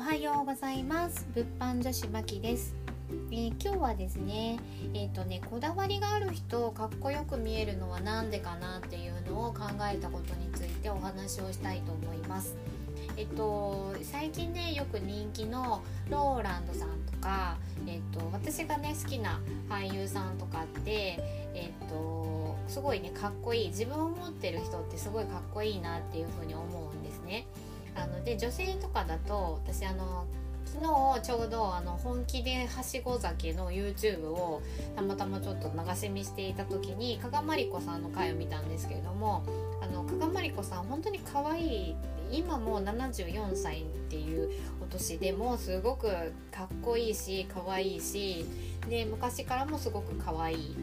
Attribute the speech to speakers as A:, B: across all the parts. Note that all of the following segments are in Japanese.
A: おはようございます。物販女子まきです、えー、今日はですねえっ、ー、とねこだわりがある人かっこよく見えるのは何でかなっていうのを考えたことについてお話をしたいと思います。えっと、最近ねよく人気のローランドさんとか、えっと、私がね好きな俳優さんとかって、えっと、すごいねかっこいい。自分を持ってる人ってすごいかっこいいなっていうふうに思うんですね。あので女性とかだと私あの昨日ちょうどあの本気ではしご酒の YouTube をたまたまちょっと流し見していた時に加賀まりこさんの回を見たんですけれどもあの加賀まりこさん本当に可愛い今も74歳っていうお年でもすごくかっこいいし可愛いしで昔からもすごく可愛い。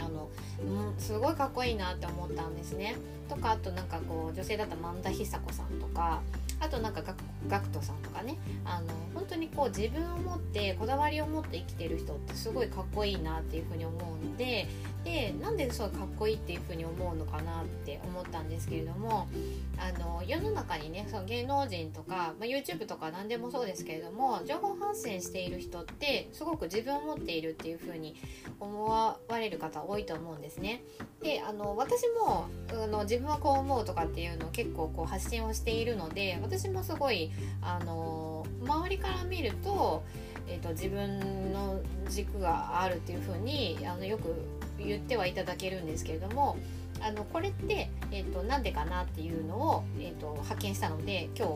A: あの、うん、すごいかっこいいなって思ったんですね。とかあとなんかこう女性だった萬田久子さんとかあとなんかガクトさんとかねあの本当にこう自分を持ってこだわりを持って生きてる人ってすごいかっこいいなっていうふうに思うのででなんでそうかっこいいっていうふうに思うのかなって思ったんですけれどもあの世の中にねその芸能人とか、まあ、YouTube とか何でもそうですけれども情報発信している人ってすごく自分を持っているっていうふうに思われる方多いと思うんですね。であの私もあの自分はこう思うとかっていうのを結構こう発信をしているので私もすごいあの周りから見ると,、えーと、自分の軸があるっていうふうにあのよく言ってはいただけるんですけれどもあのこれって、えーと、なんでかなっていうのを、えーと、発見したので今日、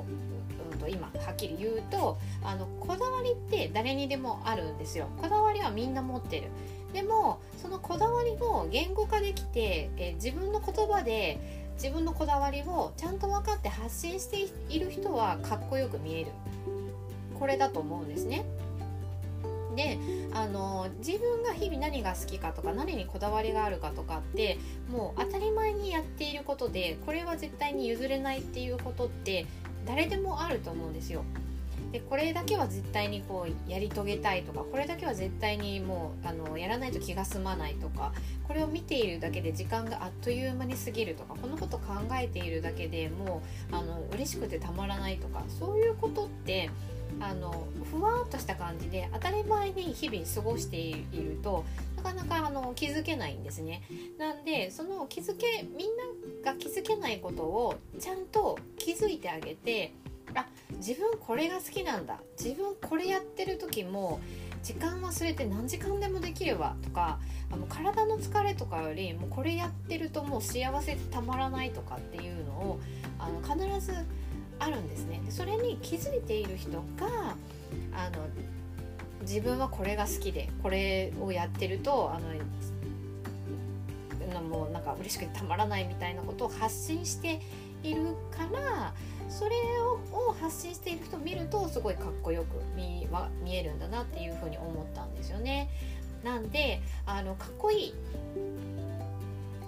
A: うんと、今はっきり言うとあのこだわりって誰にでもあるんですよ。こだわりはみんな持ってるでもそのこだわりを言語化できて、えー、自分の言葉で自分のこだわりをちゃんと分かって発信している人はかっこよく見えるこれだと思うんですね。であの自分が日々何が好きかとか何にこだわりがあるかとかってもう当たり前にやっていることでこれは絶対に譲れないっていうことって誰でもあると思うんですよ。でこれだけは絶対にこうやり遂げたいとかこれだけは絶対にもうあのやらないと気が済まないとかこれを見ているだけで時間があっという間に過ぎるとかこのこと考えているだけでもうあの嬉しくてたまらないとかそういうことってあのふわっとした感じで当たり前に日々過ごしているとなかなかあの気づけないんですね。なんでその気づけみんなが気づけないことをちゃんと気づいてあげてあ自分これが好きなんだ。自分これやってる時も時間忘れて何時間でもできるわとかあの体の疲れとかよりもうこれやってるともう幸せでたまらないとかっていうのをあの必ずあるんですね。それに気づいている人があの自分はこれが好きでこれをやってるとあのもうなんか嬉しくてたまらないみたいなことを発信しているからそれを発信している人見るとすごいかっこよく見見えるんだなっていうふうに思ったんですよね。なんであのかっこいい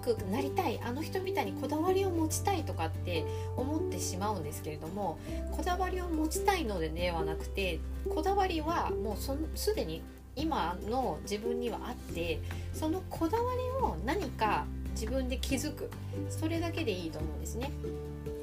A: くなりたいあの人みたいにこだわりを持ちたいとかって思ってしまうんですけれどもこだわりを持ちたいのでではなくてこだわりはもうすでに今の自分にはあってそのこだわりを何か自分で気づくそれだけでいいと思うんですね。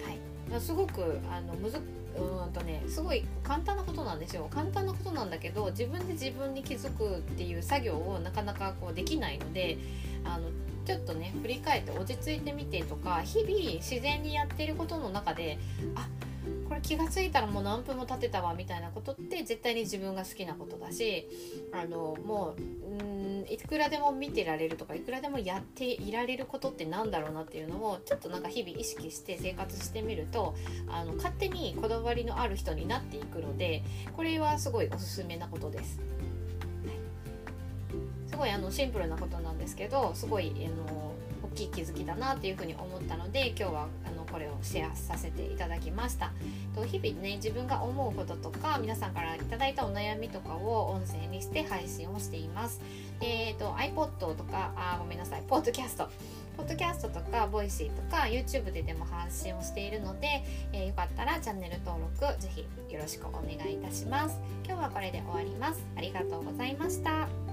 A: はい、すごくあのむずうんとねすごい簡単なことなんですよ。簡単なことなんだけど自分で自分に気づくっていう作業をなかなかこうできないのであのちょっとね振り返って落ち着いてみてとか日々自然にやってることの中であこれ気が付いたらもう何分も経てたわみたいなことって絶対に自分が好きなことだしあのもううんいくらでも見てられるとかいくらでもやっていられることってなんだろうなっていうのをちょっとなんか日々意識して生活してみるとあの勝手にこだわりのある人になっていくのでこれはすごいおすすめなことです。すごいあのシンプルなことなんですけどすごいあの大きい気づきだなっていうふうに思ったので今日はこれをシェアさせていただきました。と日々ね自分が思うこととか皆さんから頂いたお悩みとかを音声にして配信をしています。えっ、ー、と iPod とかあごめんなさいポッドキャスト。ポッドキャストとか Voicy とか YouTube ででも発信をしているので、えー、よかったらチャンネル登録ぜひよろしくお願いいたします。今日はこれで終わります。ありがとうございました。